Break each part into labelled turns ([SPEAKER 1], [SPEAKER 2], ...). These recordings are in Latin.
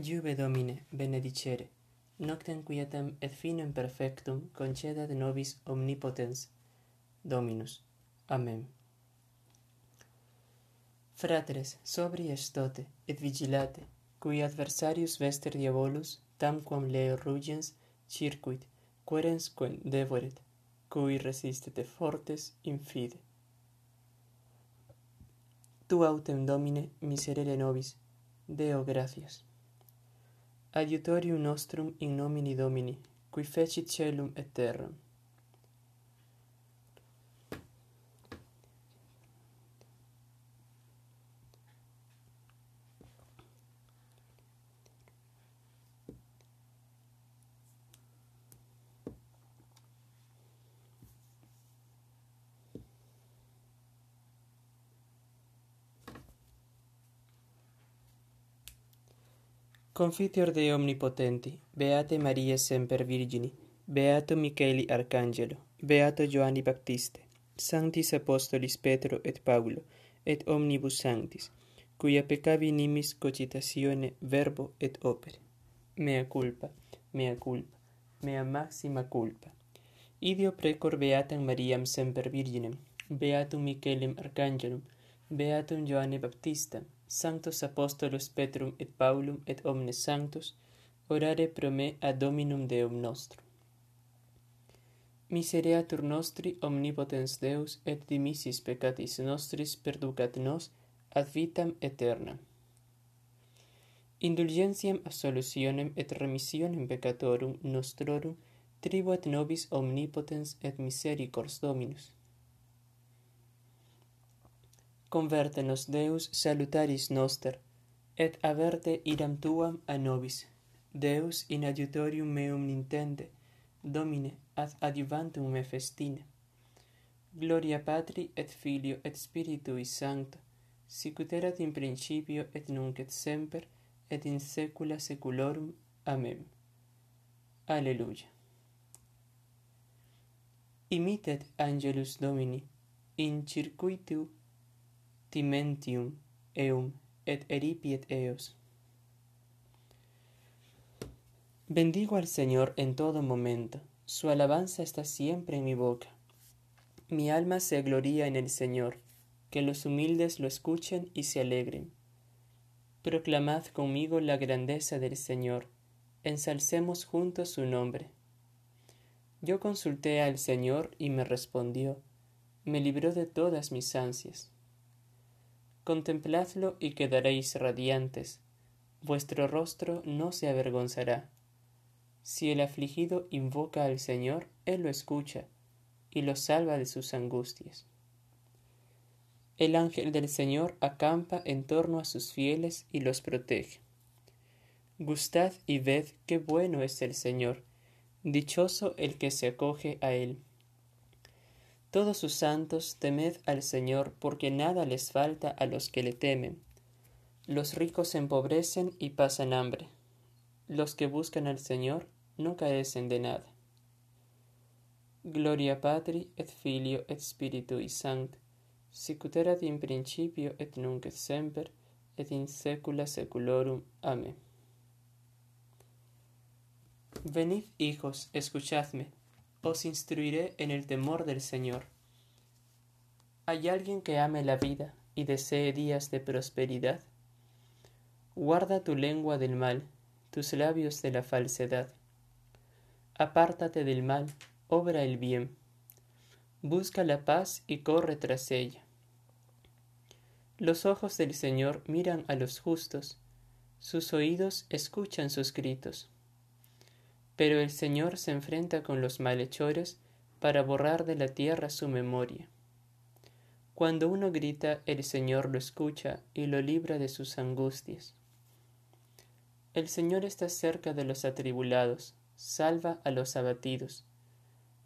[SPEAKER 1] Iube Domine, benedicere, noctem quietem et finem perfectum concedat nobis omnipotens, Dominus. Amen. Fratres, sobri estote, et vigilate, cui adversarius vester diabolus, tamquam leo rugens, circuit, querens quen devoret, cui resistete fortes infide. Tu autem Domine miserere nobis, Deo gratias. Adiutorium nostrum in nomine Domini, qui fecit caelum et terram. Confiteor Dei Omnipotenti, Beate Maria Semper Virgini, Beato Micheli Arcangelo, Beato Giovanni Baptiste, Sanctis Apostolis Petro et Paulo, et omnibus sanctis, cuia peccavi nimis cogitatione verbo et opere. Mea culpa, mea culpa, mea maxima culpa. Ideo precor Beatam Mariam Semper Virginem, Beatum Michelem Arcangelum, Beatum Joanne Baptistam, sanctos apostolos Petrum et Paulum et omnes sanctos, orare pro me ad Dominum Deum nostrum. Misereatur nostri omnipotens Deus et dimissis peccatis nostris perducat nos ad vitam aeternam. Indulgentiam absolutionem et remissionem peccatorum nostrorum tribuat nobis omnipotens et misericors Dominus converte nos Deus salutaris noster, et averte idam tuam a nobis. Deus in adiutorium meum nintende, Domine, ad adiuvantum me festine. Gloria Patri et Filio et Spiritui Sancto, sicut erat in principio et nunc et semper et in saecula saeculorum. Amen. Alleluia. Imitet Angelus Domini in circuitu timentium eum et eripiet eos. Bendigo al Señor en todo momento, su alabanza está siempre en mi boca. Mi alma se gloria en el Señor, que los humildes lo escuchen y se alegren. Proclamad conmigo la grandeza del Señor, ensalcemos juntos su nombre. Yo consulté al Señor y me respondió, me libró de todas mis ansias contempladlo y quedaréis radiantes, vuestro rostro no se avergonzará. Si el afligido invoca al Señor, Él lo escucha y lo salva de sus angustias. El ángel del Señor acampa en torno a sus fieles y los protege. Gustad y ved qué bueno es el Señor, dichoso el que se acoge a Él. Todos sus santos, temed al Señor, porque nada les falta a los que le temen. Los ricos se empobrecen y pasan hambre. Los que buscan al Señor no carecen de nada. Gloria Patri et Filio et Spiritui Sancti, sicut erat in principio et nunc et semper et in saecula saeculorum. Amén. Venid, hijos, escuchadme os instruiré en el temor del Señor. ¿Hay alguien que ame la vida y desee días de prosperidad? Guarda tu lengua del mal, tus labios de la falsedad. Apártate del mal, obra el bien. Busca la paz y corre tras ella. Los ojos del Señor miran a los justos, sus oídos escuchan sus gritos pero el Señor se enfrenta con los malhechores para borrar de la tierra su memoria. Cuando uno grita, el Señor lo escucha y lo libra de sus angustias. El Señor está cerca de los atribulados, salva a los abatidos.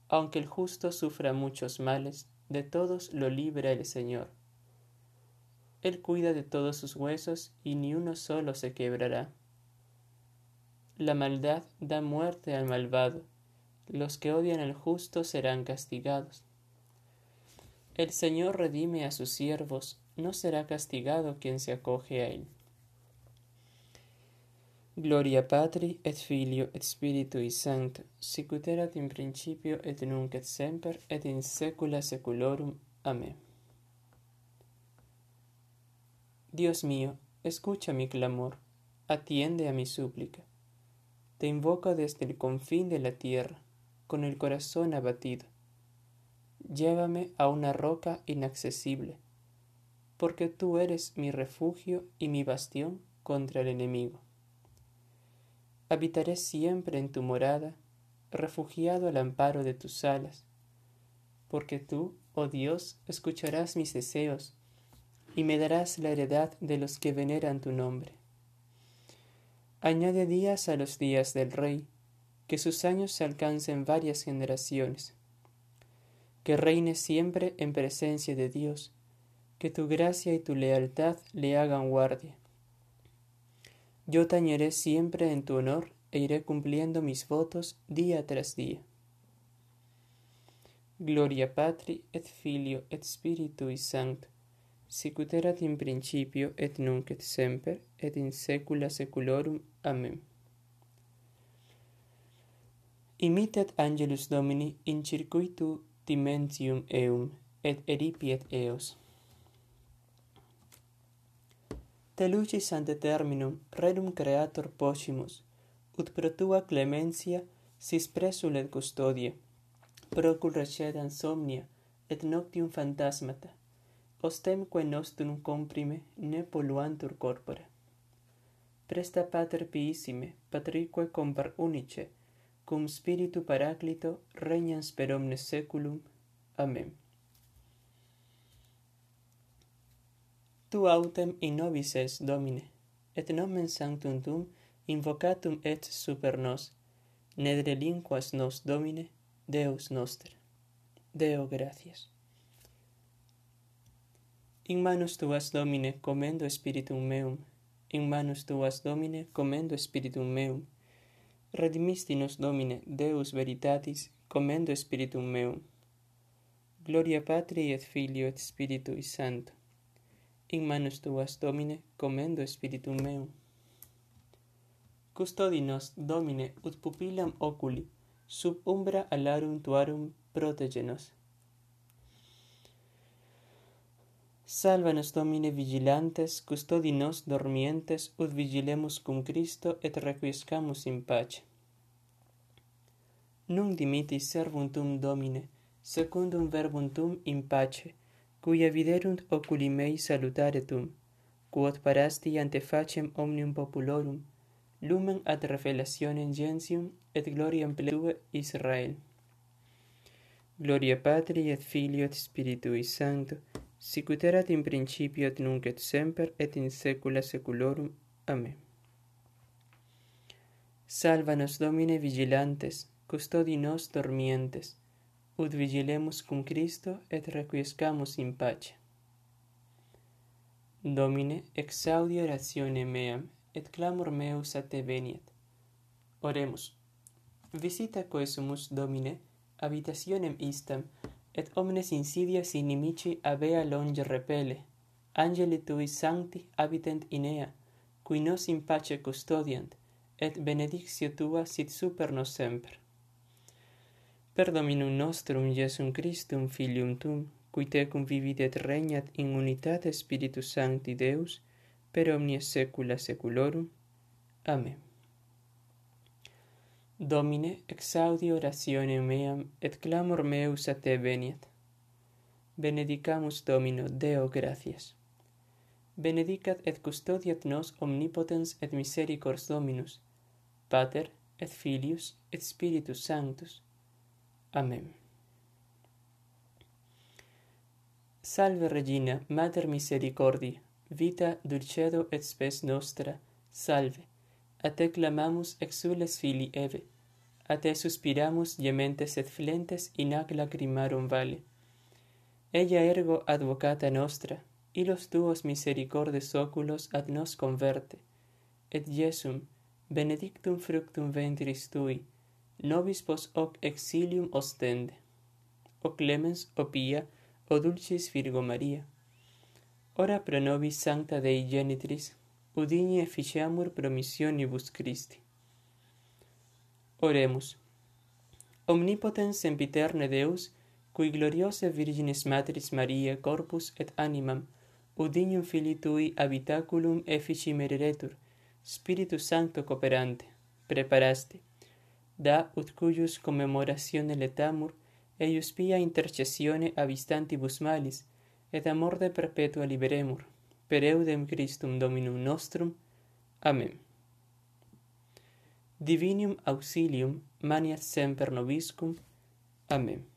[SPEAKER 1] Aunque el justo sufra muchos males, de todos lo libra el Señor. Él cuida de todos sus huesos y ni uno solo se quebrará. La maldad da muerte al malvado, los que odian al justo serán castigados. El Señor redime a sus siervos, no será castigado quien se acoge a él. Gloria Patri et Filio et Spiritui Sancto, sicut erat in principio et nunc et semper et in saecula saeculorum. Amen. Dios mío, escucha mi clamor, atiende a mi súplica. Te invoco desde el confín de la tierra, con el corazón abatido. Llévame a una roca inaccesible, porque tú eres mi refugio y mi bastión contra el enemigo. Habitaré siempre en tu morada, refugiado al amparo de tus alas, porque tú, oh Dios, escucharás mis deseos y me darás la heredad de los que veneran tu nombre. Añade días a los días del rey, que sus años se alcancen varias generaciones. Que reine siempre en presencia de Dios, que tu gracia y tu lealtad le hagan guardia. Yo tañeré siempre en tu honor e iré cumpliendo mis votos día tras día. Gloria Patri et Filio et Spiritui Sancto sicut erat in principio et nunc et semper et in saecula saeculorum. Amen. Imitet angelus Domini in circuitu dimensium eum, et eripiet eos. Te lucis ante terminum redum creator possimus, ut pro tua clementia sis presul et custodie, procul recedan somnia, et noctium fantasmata, ostemque nostrum comprime ne poluantur corpora presta pater piissime, patrique compar unice, cum spiritu paraclito regnans per omnes seculum. Amen. Tu autem in nobis es, Domine, et nomen sanctum tum invocatum et super nos, ned relinquas nos, Domine, Deus noster. Deo gratias. In manus tuas, Domine, commendo spiritum meum, in manus tuas domine commendo spiritum meum. Redimisti nos domine deus veritatis commendo spiritum meum. Gloria patri et filio et spiritui sancto. In manus tuas domine commendo spiritum meum. Custodi nos domine ut pupillam oculi sub umbra alarum tuarum protege nos. Salva nos Domine vigilantes, custodi nos dormientes, ut vigilemus cum Christo et requiescamus in pace. Nun dimitis servum tum Domine, secundum verbum tum in pace, cuia viderunt oculi mei salutare tum, quod parasti ante facem omnium populorum, lumen ad revelationem gentium et gloriam pledue Israel. Gloria Patri et Filio et Spiritui Sancto, sicut erat in principio et nunc et semper et in saecula saeculorum. Amen. Salva nos Domine vigilantes, custodi nos dormientes, ut vigilemus cum Christo et requiescamus in pace. Domine, exaudi oratione meam, et clamor meus a te veniet. Oremus. Visita coesumus Domine, habitationem istam, et omnes insidias inimici avea longe repele. Angeli tui sancti habitent inea, qui nos in pace custodiant, et benedictio tua sit super nos semper. Per Dominum nostrum Iesum Christum Filium Tum, qui tecum vivit et regnat in unitate Spiritus Sancti Deus, per omnia saecula saeculorum. Amen. Domine, exaudi oratione meam, et clamor meus a te veniet. Benedicamus Domino, Deo gratias. Benedicat et custodiat nos omnipotens et misericors Dominus, Pater, et Filius, et Spiritus Sanctus. Amen. Salve Regina, Mater misericordia, vita, dulcedo et spes nostra, salve. A te clamamus exules fili Eve, a te suspiramus gementes et flentes in ac lacrimarum vale. Ella ergo advocata nostra, y los tuos misericordes oculos ad nos converte, et Jesum, benedictum fructum ventris tui, nobis pos hoc exilium ostende. O clemens, o pia, o dulcis Virgo Maria. Ora pro nobis sancta Dei genitris, udini efficiamur promissionibus Christi. Oremus. Omnipotens sempiterne Deus, cui gloriose Virginis Matris Mariae corpus et animam, udinium filii tui habitaculum effici mereretur, Spiritus Sancto cooperante, preparaste. Da ut cuius commemoratione letamur, eius pia intercessione avistantibus malis, et amor de perpetua liberemur, per eudem Christum Dominum nostrum. Amen divinium auxilium manias semper nobiscum. Amen.